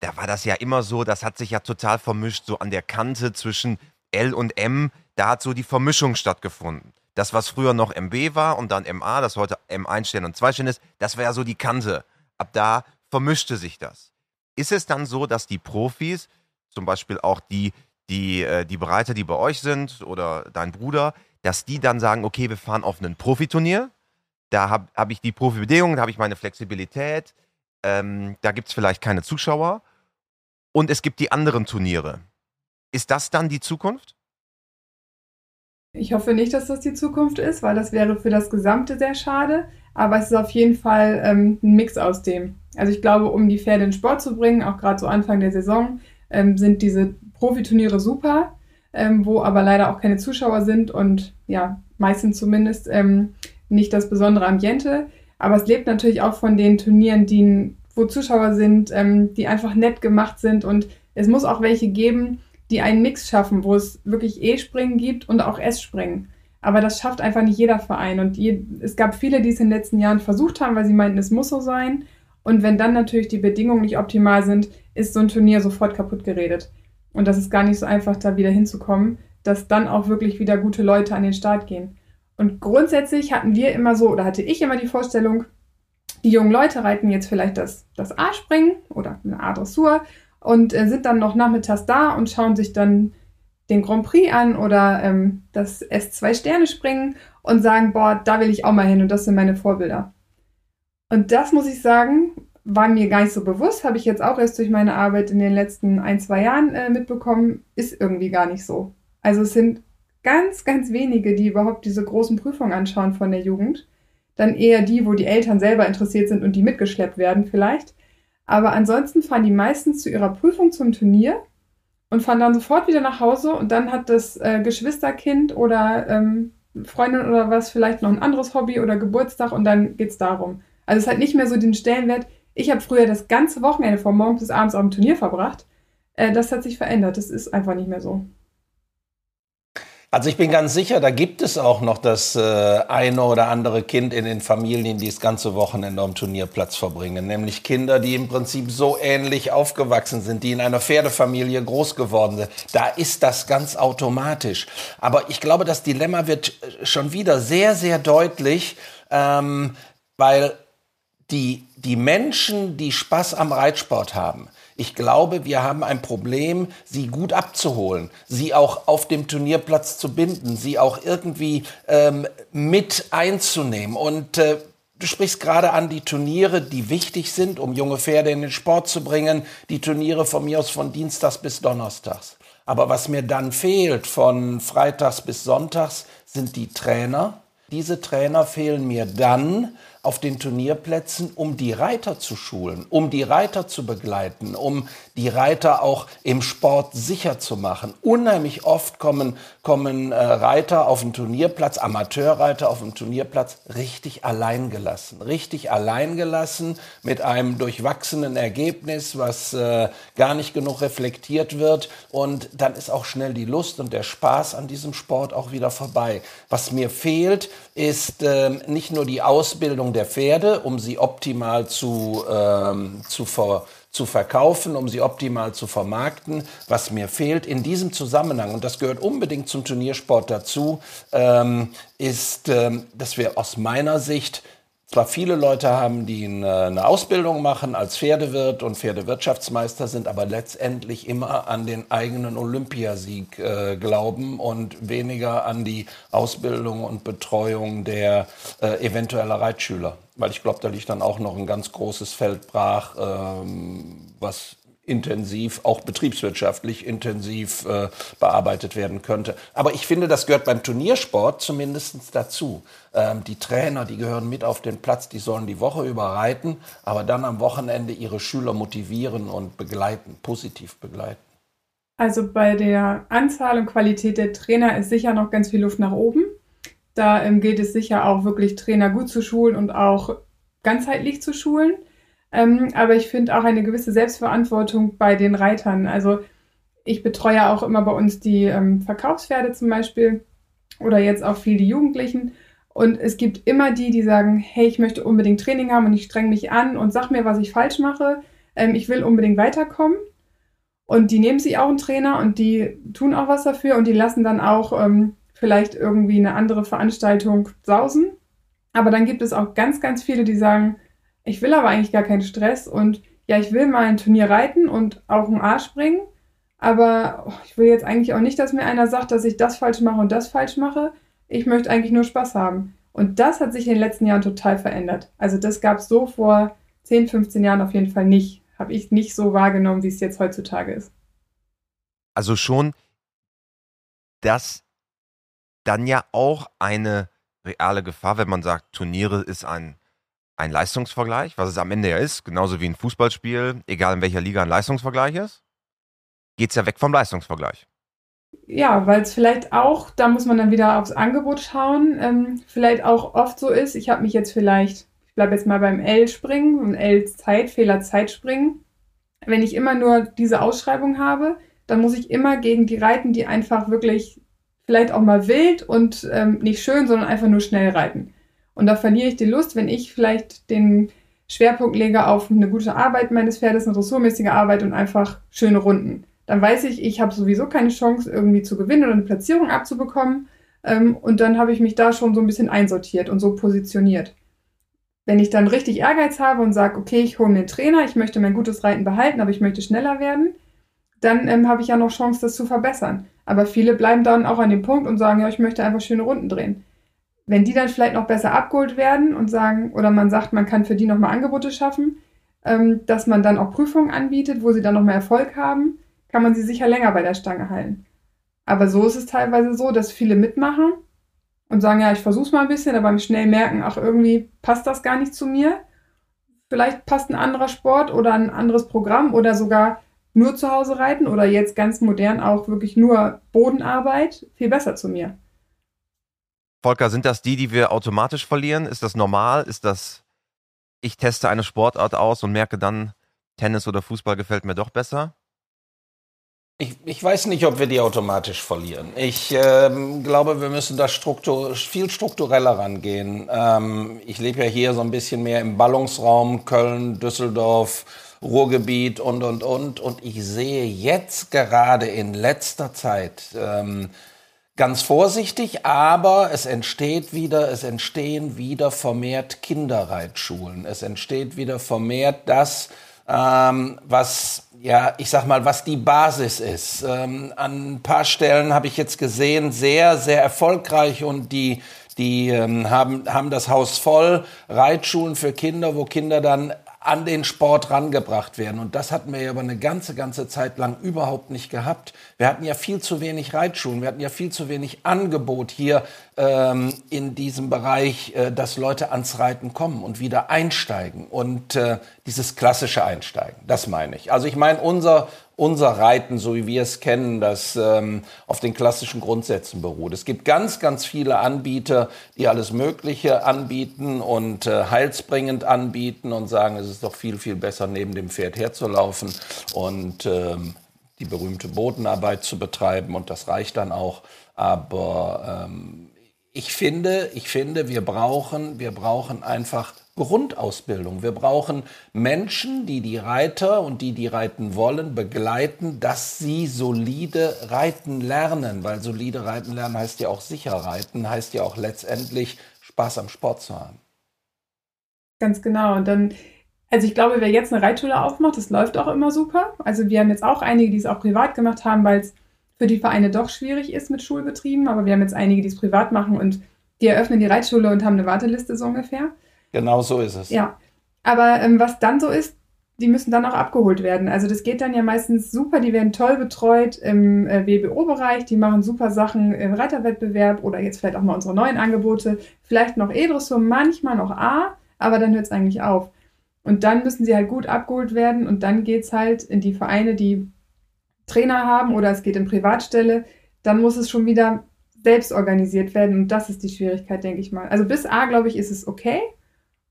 Speaker 1: da war das ja immer so, das hat sich ja total vermischt, so an der Kante zwischen L und M. da hat so die Vermischung stattgefunden. Das, was früher noch MB war und dann MA, das heute M1 Stern und 2 Stern ist, das war ja so die Kante. Ab da vermischte sich das. Ist es dann so, dass die Profis, zum Beispiel auch die, die, äh, die Bereiter, die bei euch sind oder dein Bruder, dass die dann sagen, okay, wir fahren auf ein Profiturnier, da habe hab ich die Profibedingungen, da habe ich meine Flexibilität, ähm, da gibt es vielleicht keine Zuschauer und es gibt die anderen Turniere. Ist das dann die Zukunft?
Speaker 2: Ich hoffe nicht, dass das die Zukunft ist, weil das wäre für das Gesamte sehr schade. Aber es ist auf jeden Fall ähm, ein Mix aus dem. Also ich glaube, um die Pferde in Sport zu bringen, auch gerade so Anfang der Saison, ähm, sind diese Profiturniere super, ähm, wo aber leider auch keine Zuschauer sind und ja, meistens zumindest ähm, nicht das besondere Ambiente. Aber es lebt natürlich auch von den Turnieren, die, wo Zuschauer sind, ähm, die einfach nett gemacht sind. Und es muss auch welche geben, die einen Mix schaffen, wo es wirklich E-Springen gibt und auch S-Springen. Aber das schafft einfach nicht jeder Verein. Und je, es gab viele, die es in den letzten Jahren versucht haben, weil sie meinten, es muss so sein. Und wenn dann natürlich die Bedingungen nicht optimal sind, ist so ein Turnier sofort kaputt geredet. Und das ist gar nicht so einfach, da wieder hinzukommen, dass dann auch wirklich wieder gute Leute an den Start gehen. Und grundsätzlich hatten wir immer so, oder hatte ich immer die Vorstellung, die jungen Leute reiten jetzt vielleicht das, das A-Springen oder eine A-Dressur und äh, sind dann noch nachmittags da und schauen sich dann den Grand Prix an oder ähm, das S2-Sterne-Springen und sagen, boah, da will ich auch mal hin und das sind meine Vorbilder. Und das muss ich sagen, war mir gar nicht so bewusst, habe ich jetzt auch erst durch meine Arbeit in den letzten ein, zwei Jahren äh, mitbekommen, ist irgendwie gar nicht so. Also es sind ganz, ganz wenige, die überhaupt diese großen Prüfungen anschauen von der Jugend. Dann eher die, wo die Eltern selber interessiert sind und die mitgeschleppt werden vielleicht. Aber ansonsten fahren die meisten zu ihrer Prüfung zum Turnier und fahren dann sofort wieder nach Hause und dann hat das äh, Geschwisterkind oder ähm, Freundin oder was vielleicht noch ein anderes Hobby oder Geburtstag und dann geht's darum. Also es hat nicht mehr so den Stellenwert. Ich habe früher das ganze Wochenende von morgens bis abends auf dem Turnier verbracht. Äh, das hat sich verändert. Das ist einfach nicht mehr so.
Speaker 3: Also ich bin ganz sicher, da gibt es auch noch das äh, eine oder andere Kind in den Familien, die das ganze Wochenende am Turnierplatz verbringen. Nämlich Kinder, die im Prinzip so ähnlich aufgewachsen sind, die in einer Pferdefamilie groß geworden sind. Da ist das ganz automatisch. Aber ich glaube, das Dilemma wird äh, schon wieder sehr, sehr deutlich, ähm, weil die, die Menschen, die Spaß am Reitsport haben, ich glaube, wir haben ein Problem, sie gut abzuholen, sie auch auf dem Turnierplatz zu binden, sie auch irgendwie ähm, mit einzunehmen. Und äh, du sprichst gerade an die Turniere, die wichtig sind, um junge Pferde in den Sport zu bringen. Die Turniere von mir aus von Dienstags bis Donnerstags. Aber was mir dann fehlt von Freitags bis Sonntags sind die Trainer. Diese Trainer fehlen mir dann, auf den Turnierplätzen, um die Reiter zu schulen, um die Reiter zu begleiten, um die Reiter auch im Sport sicher zu machen. Unheimlich oft kommen, kommen äh, Reiter auf den Turnierplatz, Amateurreiter auf dem Turnierplatz, richtig alleingelassen. Richtig alleingelassen mit einem durchwachsenen Ergebnis, was äh, gar nicht genug reflektiert wird. Und dann ist auch schnell die Lust und der Spaß an diesem Sport auch wieder vorbei. Was mir fehlt, ist äh, nicht nur die Ausbildung der Pferde, um sie optimal zu, ähm, zu, ver, zu verkaufen, um sie optimal zu vermarkten. Was mir fehlt in diesem Zusammenhang, und das gehört unbedingt zum Turniersport dazu, ähm, ist, ähm, dass wir aus meiner Sicht zwar viele Leute haben, die eine Ausbildung machen als Pferdewirt und Pferdewirtschaftsmeister sind, aber letztendlich immer an den eigenen Olympiasieg äh, glauben und weniger an die Ausbildung und Betreuung der äh, eventueller Reitschüler. Weil ich glaube, da liegt dann auch noch ein ganz großes Feld brach, ähm, was intensiv, auch betriebswirtschaftlich intensiv äh, bearbeitet werden könnte. Aber ich finde, das gehört beim Turniersport zumindest dazu. Ähm, die Trainer, die gehören mit auf den Platz, die sollen die Woche über reiten, aber dann am Wochenende ihre Schüler motivieren und begleiten, positiv begleiten.
Speaker 2: Also bei der Anzahl und Qualität der Trainer ist sicher noch ganz viel Luft nach oben. Da ähm, gilt es sicher auch wirklich Trainer gut zu schulen und auch ganzheitlich zu schulen. Ähm, aber ich finde auch eine gewisse Selbstverantwortung bei den Reitern. Also ich betreue auch immer bei uns die ähm, Verkaufspferde zum Beispiel oder jetzt auch viel die Jugendlichen. Und es gibt immer die, die sagen, hey, ich möchte unbedingt Training haben und ich streng mich an und sag mir, was ich falsch mache. Ähm, ich will unbedingt weiterkommen. Und die nehmen sich auch einen Trainer und die tun auch was dafür und die lassen dann auch ähm, vielleicht irgendwie eine andere Veranstaltung sausen. Aber dann gibt es auch ganz, ganz viele, die sagen, ich will aber eigentlich gar keinen Stress und ja, ich will mal ein Turnier reiten und auch ein A springen, aber oh, ich will jetzt eigentlich auch nicht, dass mir einer sagt, dass ich das falsch mache und das falsch mache. Ich möchte eigentlich nur Spaß haben. Und das hat sich in den letzten Jahren total verändert. Also das gab es so vor 10, 15 Jahren auf jeden Fall nicht. Habe ich nicht so wahrgenommen, wie es jetzt heutzutage ist.
Speaker 1: Also schon, dass dann ja auch eine reale Gefahr, wenn man sagt, Turniere ist ein, ein Leistungsvergleich, was es am Ende ja ist, genauso wie ein Fußballspiel, egal in welcher Liga ein Leistungsvergleich ist, geht es ja weg vom Leistungsvergleich.
Speaker 2: Ja, weil es vielleicht auch, da muss man dann wieder aufs Angebot schauen, ähm, vielleicht auch oft so ist, ich habe mich jetzt vielleicht, ich bleibe jetzt mal beim L-Springen und L-Zeit, Fehler-Zeit-Springen. Wenn ich immer nur diese Ausschreibung habe, dann muss ich immer gegen die reiten, die einfach wirklich vielleicht auch mal wild und ähm, nicht schön, sondern einfach nur schnell reiten. Und da verliere ich die Lust, wenn ich vielleicht den Schwerpunkt lege auf eine gute Arbeit meines Pferdes, eine ressourmäßige Arbeit und einfach schöne Runden. Dann weiß ich, ich habe sowieso keine Chance, irgendwie zu gewinnen oder eine Platzierung abzubekommen. Ähm, und dann habe ich mich da schon so ein bisschen einsortiert und so positioniert. Wenn ich dann richtig Ehrgeiz habe und sage, okay, ich hole mir einen Trainer, ich möchte mein gutes Reiten behalten, aber ich möchte schneller werden, dann ähm, habe ich ja noch Chance, das zu verbessern. Aber viele bleiben dann auch an dem Punkt und sagen, ja, ich möchte einfach schöne Runden drehen. Wenn die dann vielleicht noch besser abgeholt werden und sagen, oder man sagt, man kann für die nochmal Angebote schaffen, ähm, dass man dann auch Prüfungen anbietet, wo sie dann noch mehr Erfolg haben, kann man sie sicher länger bei der Stange halten. Aber so ist es teilweise so, dass viele mitmachen und sagen, ja, ich versuch's mal ein bisschen, aber schnell merken, ach, irgendwie passt das gar nicht zu mir. Vielleicht passt ein anderer Sport oder ein anderes Programm oder sogar nur zu Hause reiten oder jetzt ganz modern auch wirklich nur Bodenarbeit viel besser zu mir.
Speaker 1: Volker, sind das die, die wir automatisch verlieren? Ist das normal? Ist das, ich teste eine Sportart aus und merke dann, Tennis oder Fußball gefällt mir doch besser?
Speaker 3: Ich, ich weiß nicht, ob wir die automatisch verlieren. Ich ähm, glaube, wir müssen da struktur, viel struktureller rangehen. Ähm, ich lebe ja hier so ein bisschen mehr im Ballungsraum Köln, Düsseldorf, Ruhrgebiet und, und, und. Und ich sehe jetzt gerade in letzter Zeit ähm, ganz vorsichtig, aber es entsteht wieder, es entstehen wieder vermehrt Kinderreitschulen. Es entsteht wieder vermehrt das, ähm, was ja, ich sag mal, was die Basis ist. Ähm, an ein paar Stellen habe ich jetzt gesehen, sehr, sehr erfolgreich und die die ähm, haben, haben das Haus voll, Reitschulen für Kinder, wo Kinder dann an den Sport rangebracht werden. Und das hatten wir ja aber eine ganze, ganze Zeit lang überhaupt nicht gehabt. Wir hatten ja viel zu wenig Reitschulen, wir hatten ja viel zu wenig Angebot hier ähm, in diesem Bereich, äh, dass Leute ans Reiten kommen und wieder einsteigen. Und äh, dieses klassische Einsteigen, das meine ich. Also ich meine, unser, unser Reiten, so wie wir es kennen, das ähm, auf den klassischen Grundsätzen beruht. Es gibt ganz, ganz viele Anbieter, die alles Mögliche anbieten und äh, heilsbringend anbieten und sagen, es ist doch viel, viel besser, neben dem Pferd herzulaufen und ähm, die berühmte Bodenarbeit zu betreiben und das reicht dann auch. Aber ähm, ich finde, ich finde, wir brauchen, wir brauchen einfach Grundausbildung. Wir brauchen Menschen, die die Reiter und die, die reiten wollen, begleiten, dass sie solide reiten lernen. Weil solide reiten lernen heißt ja auch sicher reiten, heißt ja auch letztendlich Spaß am Sport zu haben.
Speaker 2: Ganz genau. Und dann, also ich glaube, wer jetzt eine Reitschule aufmacht, das läuft auch immer super. Also wir haben jetzt auch einige, die es auch privat gemacht haben, weil es für die Vereine doch schwierig ist mit Schulbetrieben. Aber wir haben jetzt einige, die es privat machen und die eröffnen die Reitschule und haben eine Warteliste so ungefähr.
Speaker 3: Genau so ist es.
Speaker 2: Ja. Aber ähm, was dann so ist, die müssen dann auch abgeholt werden. Also das geht dann ja meistens super, die werden toll betreut im äh, WBO-Bereich, die machen super Sachen im Reiterwettbewerb oder jetzt vielleicht auch mal unsere neuen Angebote, vielleicht noch E-Dressur, manchmal noch A, aber dann hört es eigentlich auf. Und dann müssen sie halt gut abgeholt werden und dann geht es halt in die Vereine, die Trainer haben oder es geht in Privatstelle, dann muss es schon wieder selbst organisiert werden und das ist die Schwierigkeit, denke ich mal. Also bis A, glaube ich, ist es okay,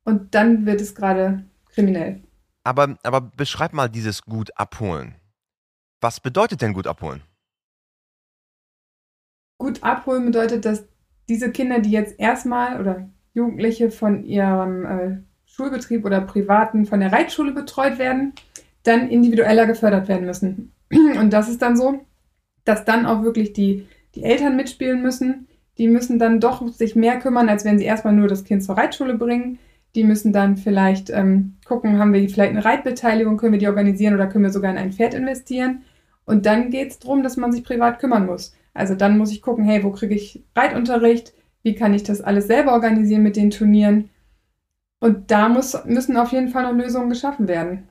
Speaker 2: und dann wird es gerade kriminell.
Speaker 1: Aber, aber beschreib mal dieses gut abholen. Was bedeutet denn gut abholen?
Speaker 2: Gut abholen bedeutet, dass diese Kinder, die jetzt erstmal oder Jugendliche von ihrem äh, Schulbetrieb oder privaten von der Reitschule betreut werden, dann individueller gefördert werden müssen. Und das ist dann so, dass dann auch wirklich die, die Eltern mitspielen müssen. Die müssen dann doch sich mehr kümmern, als wenn sie erstmal nur das Kind zur Reitschule bringen. Die müssen dann vielleicht ähm, gucken, haben wir vielleicht eine Reitbeteiligung, können wir die organisieren oder können wir sogar in ein Pferd investieren. Und dann geht es darum, dass man sich privat kümmern muss. Also dann muss ich gucken, hey, wo kriege ich Reitunterricht? Wie kann ich das alles selber organisieren mit den Turnieren? Und da muss, müssen auf jeden Fall noch Lösungen geschaffen werden.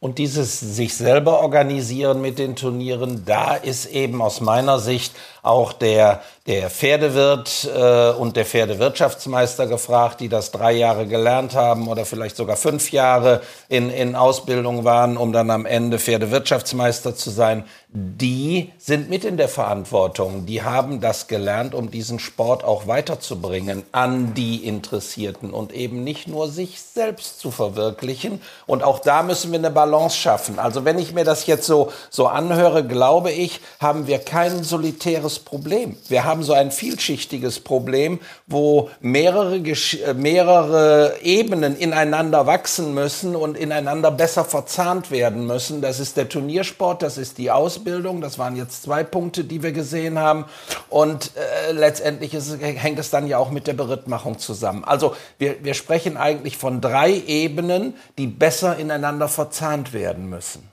Speaker 3: Und dieses sich selber organisieren mit den Turnieren, da ist eben aus meiner Sicht auch der, der Pferdewirt äh, und der Pferdewirtschaftsmeister gefragt, die das drei Jahre gelernt haben oder vielleicht sogar fünf Jahre in, in Ausbildung waren, um dann am Ende Pferdewirtschaftsmeister zu sein. Die sind mit in der Verantwortung. Die haben das gelernt, um diesen Sport auch weiterzubringen an die Interessierten und eben nicht nur sich selbst zu verwirklichen. Und auch da müssen wir eine Balance schaffen. Also wenn ich mir das jetzt so, so anhöre, glaube ich, haben wir kein solitäres Problem. Wir haben so ein vielschichtiges Problem, wo mehrere, äh, mehrere Ebenen ineinander wachsen müssen und ineinander besser verzahnt werden müssen. Das ist der Turniersport, das ist die Ausbildung. Das waren jetzt zwei Punkte, die wir gesehen haben. Und äh, letztendlich ist, hängt es dann ja auch mit der Berittmachung zusammen. Also wir, wir sprechen eigentlich von drei Ebenen, die besser ineinander verzahnt werden müssen.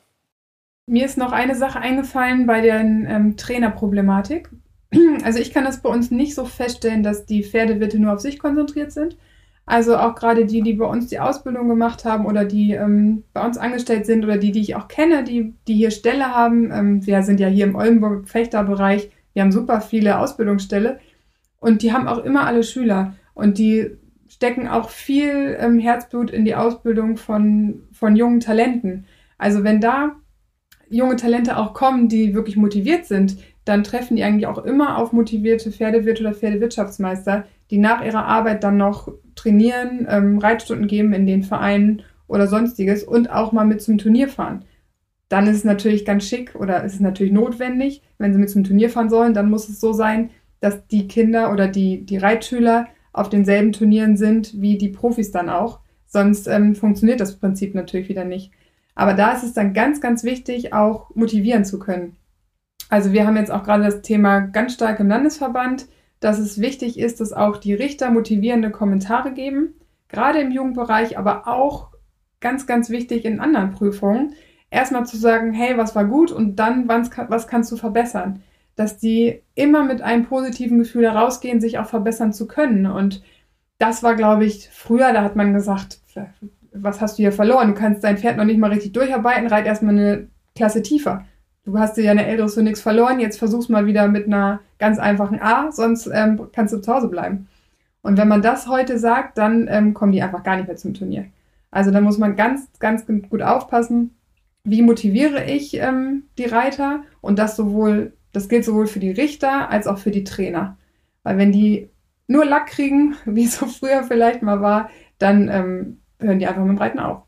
Speaker 2: Mir ist noch eine Sache eingefallen bei der ähm, Trainerproblematik. Also ich kann das bei uns nicht so feststellen, dass die Pferdewirte nur auf sich konzentriert sind. Also auch gerade die, die bei uns die Ausbildung gemacht haben oder die ähm, bei uns angestellt sind oder die, die ich auch kenne, die, die hier Stelle haben. Ähm, wir sind ja hier im Oldenburg-Fechterbereich. Wir haben super viele Ausbildungsstelle und die haben auch immer alle Schüler und die stecken auch viel ähm, Herzblut in die Ausbildung von, von jungen Talenten. Also wenn da junge Talente auch kommen, die wirklich motiviert sind, dann treffen die eigentlich auch immer auf motivierte Pferdewirt oder Pferdewirtschaftsmeister, die nach ihrer Arbeit dann noch trainieren, ähm, Reitstunden geben in den Vereinen oder sonstiges und auch mal mit zum Turnier fahren. Dann ist es natürlich ganz schick oder ist es natürlich notwendig, wenn sie mit zum Turnier fahren sollen, dann muss es so sein, dass die Kinder oder die, die Reitschüler auf denselben Turnieren sind wie die Profis dann auch. Sonst ähm, funktioniert das Prinzip natürlich wieder nicht. Aber da ist es dann ganz, ganz wichtig, auch motivieren zu können. Also wir haben jetzt auch gerade das Thema ganz stark im Landesverband, dass es wichtig ist, dass auch die Richter motivierende Kommentare geben, gerade im Jugendbereich, aber auch ganz, ganz wichtig in anderen Prüfungen, erstmal zu sagen, hey, was war gut und dann, was kannst du verbessern dass die immer mit einem positiven Gefühl herausgehen, sich auch verbessern zu können. Und das war, glaube ich, früher, da hat man gesagt, was hast du hier verloren? Du kannst dein Pferd noch nicht mal richtig durcharbeiten, reit erstmal eine Klasse tiefer. Du hast dir ja eine ältere für nichts verloren, jetzt versuch's mal wieder mit einer ganz einfachen A, sonst ähm, kannst du zu Hause bleiben. Und wenn man das heute sagt, dann ähm, kommen die einfach gar nicht mehr zum Turnier. Also da muss man ganz, ganz gut aufpassen, wie motiviere ich ähm, die Reiter und das sowohl das gilt sowohl für die Richter als auch für die Trainer. Weil wenn die nur Lack kriegen, wie es so früher vielleicht mal war, dann ähm, hören die einfach mit dem Reiten auf.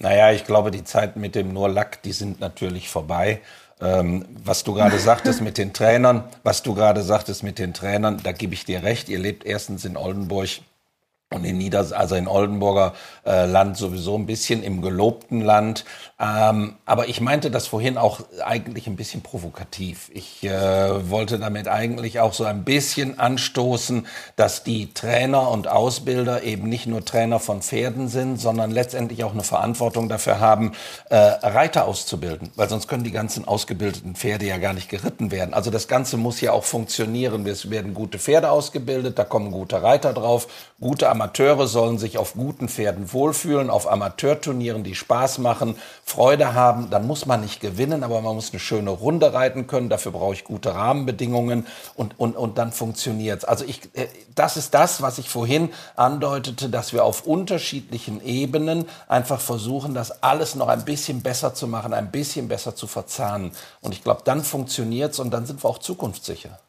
Speaker 3: Naja, ich glaube, die Zeiten mit dem nur Lack, die sind natürlich vorbei. Ähm, was du gerade sagtest mit den Trainern, was du gerade sagtest mit den Trainern, da gebe ich dir recht. Ihr lebt erstens in Oldenburg und in Nieders, also in Oldenburger äh, Land sowieso ein bisschen im gelobten Land. Ähm, aber ich meinte das vorhin auch eigentlich ein bisschen provokativ. Ich äh, wollte damit eigentlich auch so ein bisschen anstoßen, dass die Trainer und Ausbilder eben nicht nur Trainer von Pferden sind, sondern letztendlich auch eine Verantwortung dafür haben, äh, Reiter auszubilden, weil sonst können die ganzen ausgebildeten Pferde ja gar nicht geritten werden. Also das Ganze muss ja auch funktionieren. Es werden gute Pferde ausgebildet, da kommen gute Reiter drauf, gute Amateure sollen sich auf guten Pferden wohlfühlen, auf Amateurturnieren, die Spaß machen, Freude haben. Dann muss man nicht gewinnen, aber man muss eine schöne Runde reiten können. Dafür brauche ich gute Rahmenbedingungen und, und, und dann funktioniert's. Also ich, äh, das ist das, was ich vorhin andeutete, dass wir auf unterschiedlichen Ebenen einfach versuchen, das alles noch ein bisschen besser zu machen, ein bisschen besser zu verzahnen. Und ich glaube, dann funktioniert's und dann sind wir auch zukunftssicher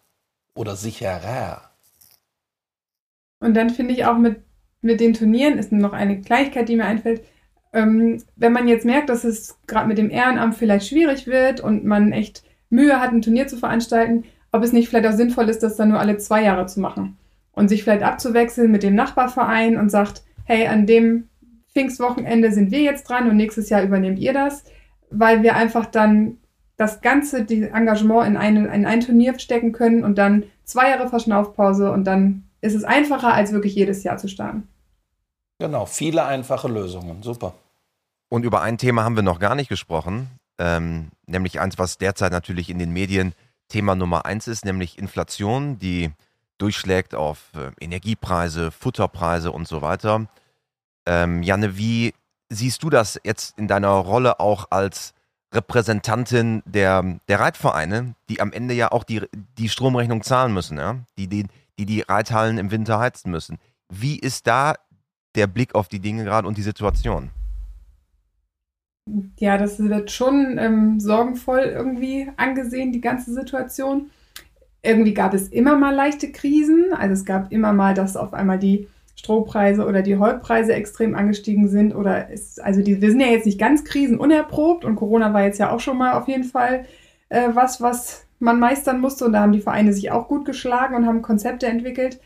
Speaker 3: oder sicherer.
Speaker 2: Und dann finde ich auch mit, mit den Turnieren ist noch eine Gleichheit, die mir einfällt. Ähm, wenn man jetzt merkt, dass es gerade mit dem Ehrenamt vielleicht schwierig wird und man echt Mühe hat, ein Turnier zu veranstalten, ob es nicht vielleicht auch sinnvoll ist, das dann nur alle zwei Jahre zu machen und sich vielleicht abzuwechseln mit dem Nachbarverein und sagt, hey, an dem Pfingstwochenende sind wir jetzt dran und nächstes Jahr übernehmt ihr das. weil wir einfach dann das ganze die Engagement in, eine, in ein Turnier stecken können und dann zwei Jahre Verschnaufpause und dann ist es einfacher, als wirklich jedes Jahr zu starten.
Speaker 3: Genau, viele einfache Lösungen. Super.
Speaker 1: Und über ein Thema haben wir noch gar nicht gesprochen, ähm, nämlich eins, was derzeit natürlich in den Medien Thema Nummer eins ist, nämlich Inflation, die durchschlägt auf äh, Energiepreise, Futterpreise und so weiter. Ähm, Janne, wie siehst du das jetzt in deiner Rolle auch als Repräsentantin der, der Reitvereine, die am Ende ja auch die, die Stromrechnung zahlen müssen, ja? die, die, die die Reithallen im Winter heizen müssen. Wie ist da der Blick auf die Dinge gerade und die Situation?
Speaker 2: Ja, das wird schon ähm, sorgenvoll irgendwie angesehen, die ganze Situation. Irgendwie gab es immer mal leichte Krisen. Also es gab immer mal, dass auf einmal die Strohpreise oder die Heutpreise extrem angestiegen sind. Oder ist, also die, wir sind ja jetzt nicht ganz krisenunerprobt und Corona war jetzt ja auch schon mal auf jeden Fall äh, was, was man meistern musste. Und da haben die Vereine sich auch gut geschlagen und haben Konzepte entwickelt.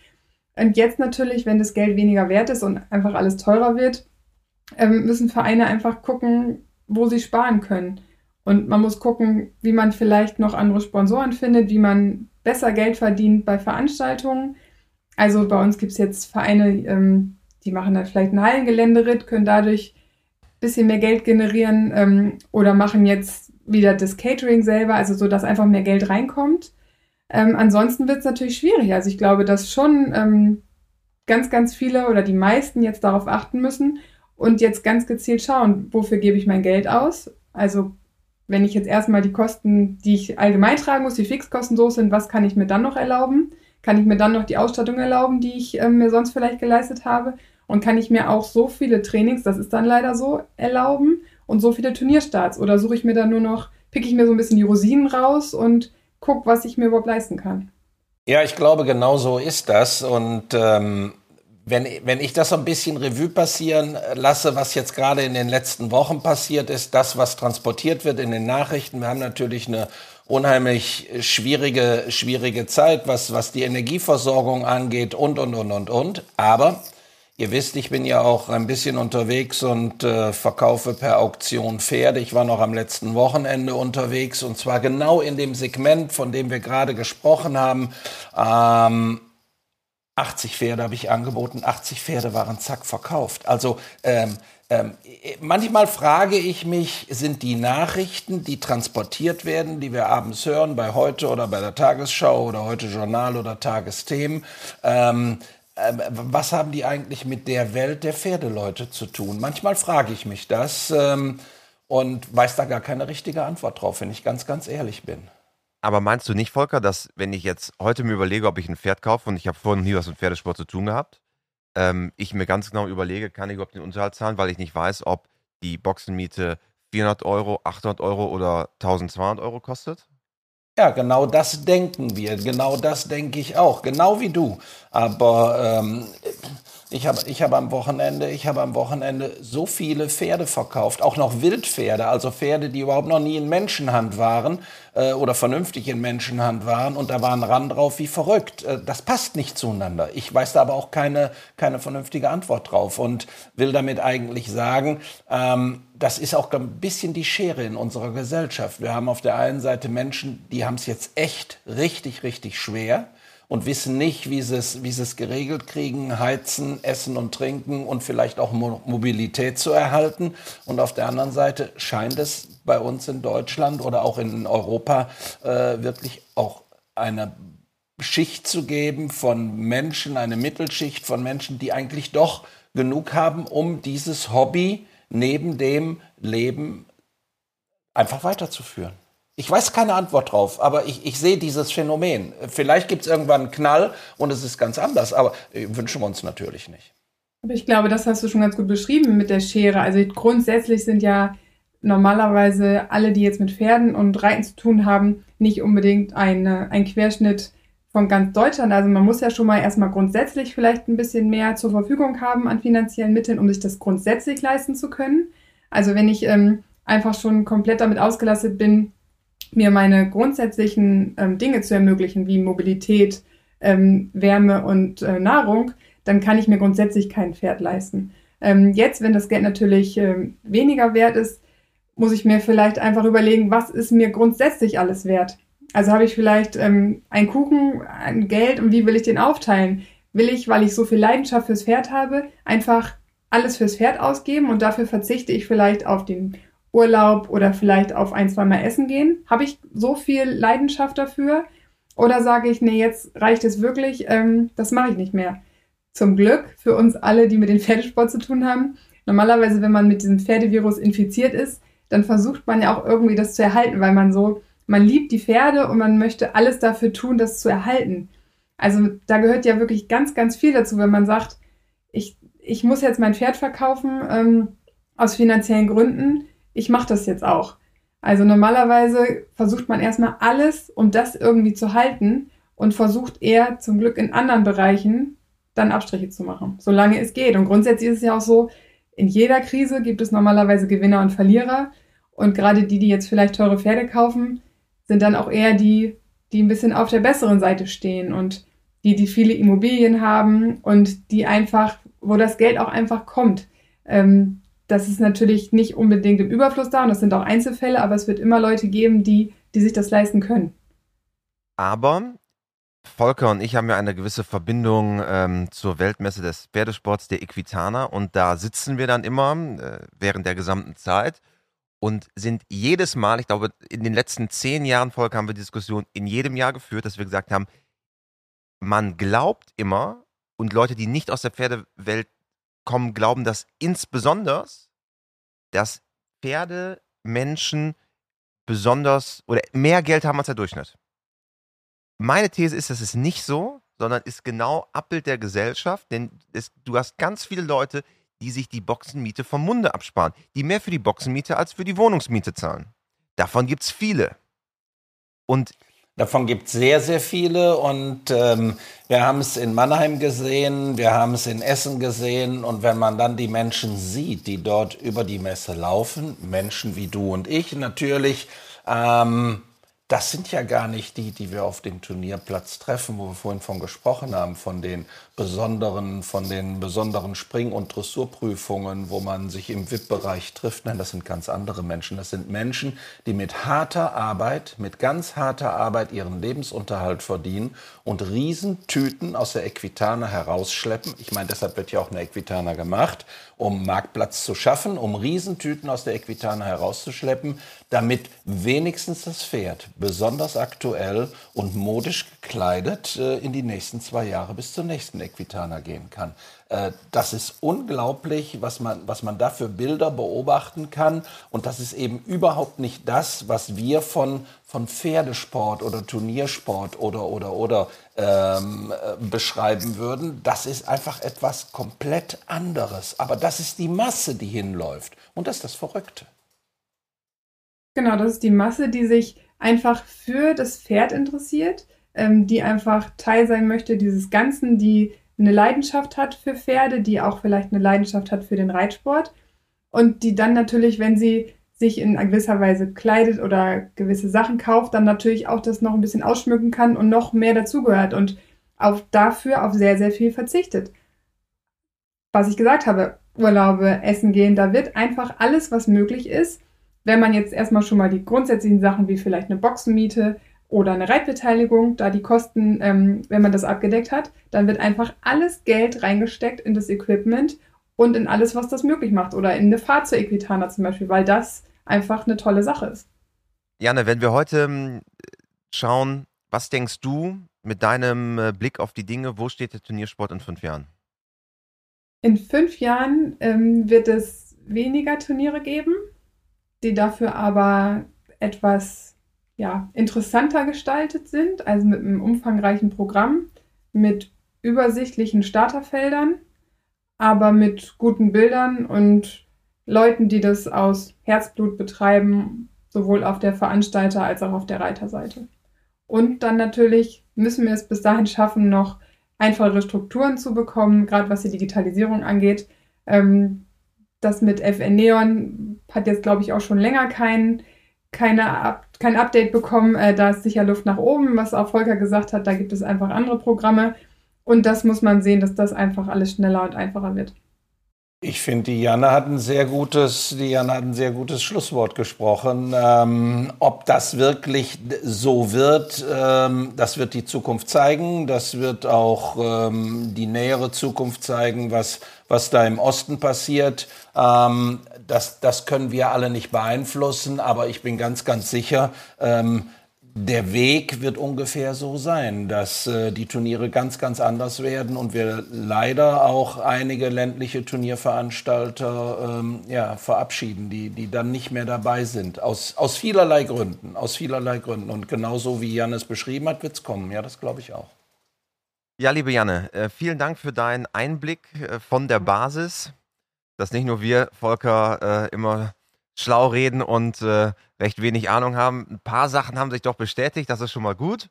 Speaker 2: Und jetzt natürlich, wenn das Geld weniger wert ist und einfach alles teurer wird, ähm, müssen Vereine einfach gucken, wo sie sparen können. Und man muss gucken, wie man vielleicht noch andere Sponsoren findet, wie man besser Geld verdient bei Veranstaltungen. Also bei uns gibt es jetzt Vereine, ähm, die machen dann vielleicht ein Hallengeländeritt, können dadurch ein bisschen mehr Geld generieren ähm, oder machen jetzt wieder das Catering selber, also so, dass einfach mehr Geld reinkommt. Ähm, ansonsten wird es natürlich schwierig. Also ich glaube, dass schon ähm, ganz, ganz viele oder die meisten jetzt darauf achten müssen, und jetzt ganz gezielt schauen, wofür gebe ich mein Geld aus. Also wenn ich jetzt erstmal die Kosten, die ich allgemein tragen muss, die Fixkosten so sind, was kann ich mir dann noch erlauben? Kann ich mir dann noch die Ausstattung erlauben, die ich äh, mir sonst vielleicht geleistet habe? Und kann ich mir auch so viele Trainings, das ist dann leider so, erlauben und so viele Turnierstarts? Oder suche ich mir dann nur noch, picke ich mir so ein bisschen die Rosinen raus und gucke, was ich mir überhaupt leisten kann?
Speaker 3: Ja, ich glaube, genau so ist das. Und ähm, wenn, wenn ich das so ein bisschen Revue passieren lasse, was jetzt gerade in den letzten Wochen passiert ist, das, was transportiert wird in den Nachrichten, wir haben natürlich eine unheimlich schwierige, schwierige Zeit, was, was die Energieversorgung angeht und, und, und, und, und. Aber ihr wisst, ich bin ja auch ein bisschen unterwegs und äh, verkaufe per Auktion Pferde. Ich war noch am letzten Wochenende unterwegs und zwar genau in dem Segment, von dem wir gerade gesprochen haben. Ähm, 80 Pferde habe ich angeboten, 80 Pferde waren zack verkauft. Also ähm, ähm, manchmal frage ich mich, sind die Nachrichten, die transportiert werden, die wir abends hören, bei heute oder bei der Tagesschau oder heute Journal oder Tagesthemen, ähm, äh, was haben die eigentlich mit der Welt der Pferdeleute zu tun? Manchmal frage ich mich das ähm, und weiß da gar keine richtige Antwort drauf, wenn ich ganz, ganz ehrlich bin.
Speaker 1: Aber meinst du nicht, Volker, dass wenn ich jetzt heute mir überlege, ob ich ein Pferd kaufe und ich habe vorhin nie was mit Pferdesport zu tun gehabt, ähm, ich mir ganz genau überlege, kann ich überhaupt den Unterhalt zahlen, weil ich nicht weiß, ob die Boxenmiete 400 Euro, 800 Euro oder 1200 Euro kostet?
Speaker 3: Ja, genau das denken wir. Genau das denke ich auch. Genau wie du. Aber ähm, ich habe ich hab am Wochenende, ich habe am Wochenende so viele Pferde verkauft, auch noch Wildpferde, also Pferde, die überhaupt noch nie in Menschenhand waren äh, oder vernünftig in Menschenhand waren und da war ein Rand drauf wie verrückt. Äh, das passt nicht zueinander. Ich weiß da aber auch keine, keine vernünftige Antwort drauf und will damit eigentlich sagen, ähm, das ist auch ein bisschen die Schere in unserer Gesellschaft. Wir haben auf der einen Seite Menschen, die haben es jetzt echt richtig, richtig schwer und wissen nicht, wie sie es, wie sie es geregelt kriegen, heizen, essen und trinken und vielleicht auch Mobilität zu erhalten. Und auf der anderen Seite scheint es bei uns in Deutschland oder auch in Europa äh, wirklich auch eine Schicht zu geben von Menschen, eine Mittelschicht von Menschen, die eigentlich doch genug haben, um dieses Hobby neben dem Leben einfach weiterzuführen. Ich weiß keine Antwort drauf, aber ich, ich sehe dieses Phänomen. Vielleicht gibt es irgendwann einen Knall und es ist ganz anders, aber äh, wünschen wir uns natürlich nicht.
Speaker 2: Aber ich glaube, das hast du schon ganz gut beschrieben mit der Schere. Also grundsätzlich sind ja normalerweise alle, die jetzt mit Pferden und Reiten zu tun haben, nicht unbedingt eine, ein Querschnitt von ganz Deutschland. Also man muss ja schon mal erstmal grundsätzlich vielleicht ein bisschen mehr zur Verfügung haben an finanziellen Mitteln, um sich das grundsätzlich leisten zu können. Also wenn ich ähm, einfach schon komplett damit ausgelastet bin, mir meine grundsätzlichen ähm, Dinge zu ermöglichen, wie Mobilität, ähm, Wärme und äh, Nahrung, dann kann ich mir grundsätzlich kein Pferd leisten. Ähm, jetzt, wenn das Geld natürlich ähm, weniger wert ist, muss ich mir vielleicht einfach überlegen, was ist mir grundsätzlich alles wert? Also habe ich vielleicht ähm, einen Kuchen, ein Geld und wie will ich den aufteilen? Will ich, weil ich so viel Leidenschaft fürs Pferd habe, einfach alles fürs Pferd ausgeben und dafür verzichte ich vielleicht auf den Urlaub oder vielleicht auf ein, zwei Mal essen gehen? Habe ich so viel Leidenschaft dafür? Oder sage ich, nee, jetzt reicht es wirklich, ähm, das mache ich nicht mehr. Zum Glück für uns alle, die mit dem Pferdesport zu tun haben. Normalerweise, wenn man mit diesem Pferdevirus infiziert ist, dann versucht man ja auch irgendwie das zu erhalten, weil man so, man liebt die Pferde und man möchte alles dafür tun, das zu erhalten. Also da gehört ja wirklich ganz, ganz viel dazu, wenn man sagt, ich, ich muss jetzt mein Pferd verkaufen ähm, aus finanziellen Gründen, ich mache das jetzt auch. Also normalerweise versucht man erstmal alles, um das irgendwie zu halten und versucht eher zum Glück in anderen Bereichen dann Abstriche zu machen, solange es geht. Und grundsätzlich ist es ja auch so, in jeder Krise gibt es normalerweise Gewinner und Verlierer. Und gerade die, die jetzt vielleicht teure Pferde kaufen, sind dann auch eher die, die ein bisschen auf der besseren Seite stehen und die, die viele Immobilien haben und die einfach, wo das Geld auch einfach kommt. Ähm, das ist natürlich nicht unbedingt im Überfluss da und das sind auch Einzelfälle, aber es wird immer Leute geben, die, die sich das leisten können.
Speaker 1: Aber Volker und ich haben ja eine gewisse Verbindung ähm, zur Weltmesse des Pferdesports der Equitana und da sitzen wir dann immer äh, während der gesamten Zeit und sind jedes Mal, ich glaube, in den letzten zehn Jahren, Volker, haben wir Diskussion in jedem Jahr geführt, dass wir gesagt haben, man glaubt immer und Leute, die nicht aus der Pferdewelt kommen, glauben das insbesondere, dass Pferdemenschen besonders oder mehr Geld haben als der Durchschnitt. Meine These ist, das ist nicht so, sondern ist genau Abbild der Gesellschaft, denn es, du hast ganz viele Leute, die sich die Boxenmiete vom Munde absparen, die mehr für die Boxenmiete als für die Wohnungsmiete zahlen. Davon gibt es viele. Und
Speaker 3: Davon gibt es sehr, sehr viele und ähm, wir haben es in Mannheim gesehen, wir haben es in Essen gesehen und wenn man dann die Menschen sieht, die dort über die Messe laufen, Menschen wie du und ich natürlich, ähm, das sind ja gar nicht die, die wir auf dem Turnierplatz treffen, wo wir vorhin von gesprochen haben, von den besonderen, von den besonderen Spring- und Dressurprüfungen, wo man sich im VIP-Bereich trifft. Nein, das sind ganz andere Menschen. Das sind Menschen, die mit harter Arbeit, mit ganz harter Arbeit ihren Lebensunterhalt verdienen und Riesentüten aus der Equitana herausschleppen. Ich meine, deshalb wird ja auch eine Equitana gemacht, um Marktplatz zu schaffen, um Riesentüten aus der Equitana herauszuschleppen, damit wenigstens das Pferd besonders aktuell und modisch gekleidet äh, in die nächsten zwei Jahre bis zur nächsten Equitana gehen kann. Äh, das ist unglaublich, was man, was man da für Bilder beobachten kann. Und das ist eben überhaupt nicht das, was wir von, von Pferdesport oder Turniersport oder, oder, oder ähm, äh, beschreiben würden. Das ist einfach etwas komplett anderes. Aber das ist die Masse, die hinläuft. Und das ist das Verrückte.
Speaker 2: Genau, das ist die Masse, die sich einfach für das Pferd interessiert, ähm, die einfach Teil sein möchte dieses Ganzen, die eine Leidenschaft hat für Pferde, die auch vielleicht eine Leidenschaft hat für den Reitsport und die dann natürlich, wenn sie sich in gewisser Weise kleidet oder gewisse Sachen kauft, dann natürlich auch das noch ein bisschen ausschmücken kann und noch mehr dazugehört und auch dafür auf sehr, sehr viel verzichtet. Was ich gesagt habe, Urlaube, Essen gehen, da wird einfach alles, was möglich ist, wenn man jetzt erstmal schon mal die grundsätzlichen Sachen wie vielleicht eine Boxenmiete oder eine Reitbeteiligung, da die Kosten, ähm, wenn man das abgedeckt hat, dann wird einfach alles Geld reingesteckt in das Equipment und in alles, was das möglich macht. Oder in eine Fahrt zur Equitana zum Beispiel, weil das einfach eine tolle Sache ist.
Speaker 1: Janne, wenn wir heute ähm, schauen, was denkst du mit deinem äh, Blick auf die Dinge, wo steht der Turniersport in fünf Jahren?
Speaker 2: In fünf Jahren ähm, wird es weniger Turniere geben, die dafür aber etwas ja, interessanter gestaltet sind, also mit einem umfangreichen Programm, mit übersichtlichen Starterfeldern, aber mit guten Bildern und Leuten, die das aus Herzblut betreiben, sowohl auf der Veranstalter- als auch auf der Reiterseite. Und dann natürlich müssen wir es bis dahin schaffen, noch einfachere Strukturen zu bekommen, gerade was die Digitalisierung angeht. Ähm, das mit FN Neon hat jetzt, glaube ich, auch schon länger keinen keine, kein Update bekommen. Äh, da ist sicher Luft nach oben, was auch Volker gesagt hat. Da gibt es einfach andere Programme. Und das muss man sehen, dass das einfach alles schneller und einfacher wird.
Speaker 3: Ich finde, die Janne hat ein sehr gutes, die Janne hat ein sehr gutes Schlusswort gesprochen. Ähm, ob das wirklich so wird, ähm, das wird die Zukunft zeigen. Das wird auch ähm, die nähere Zukunft zeigen, was, was da im Osten passiert. Ähm, das, das können wir alle nicht beeinflussen, aber ich bin ganz, ganz sicher, ähm, der Weg wird ungefähr so sein, dass äh, die Turniere ganz, ganz anders werden und wir leider auch einige ländliche Turnierveranstalter ähm, ja, verabschieden, die, die dann nicht mehr dabei sind. Aus, aus vielerlei Gründen. Aus vielerlei Gründen. Und genauso wie Jan es beschrieben hat, wird es kommen. Ja, das glaube ich auch.
Speaker 1: Ja, liebe Janne, äh, vielen Dank für deinen Einblick äh, von der Basis, dass nicht nur wir, Volker, äh, immer schlau reden und äh, recht wenig Ahnung haben. Ein paar Sachen haben sich doch bestätigt, das ist schon mal gut.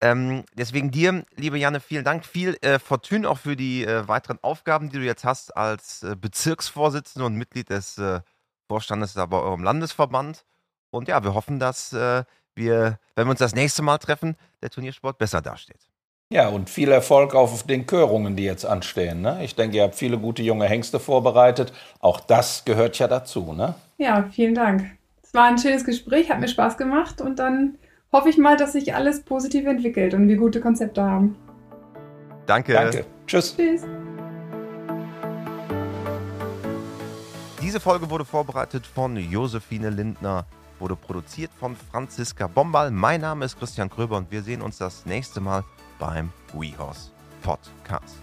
Speaker 1: Ähm, deswegen dir, liebe Janne, vielen Dank. Viel äh, Fortune auch für die äh, weiteren Aufgaben, die du jetzt hast als äh, Bezirksvorsitzende und Mitglied des äh, Vorstandes bei eurem Landesverband. Und ja, wir hoffen, dass äh, wir, wenn wir uns das nächste Mal treffen, der Turniersport besser dasteht.
Speaker 3: Ja, und viel Erfolg auf den Körungen, die jetzt anstehen. Ne? Ich denke, ihr habt viele gute junge Hengste vorbereitet. Auch das gehört ja dazu. Ne?
Speaker 2: Ja, vielen Dank. Es war ein schönes Gespräch, hat mir Spaß gemacht und dann hoffe ich mal, dass sich alles positiv entwickelt und wir gute Konzepte haben.
Speaker 1: Danke.
Speaker 3: Danke. Tschüss. Tschüss.
Speaker 1: Diese Folge wurde vorbereitet von Josephine Lindner, wurde produziert von Franziska Bombal. Mein Name ist Christian Kröber und wir sehen uns das nächste Mal beim WeHorse Podcast.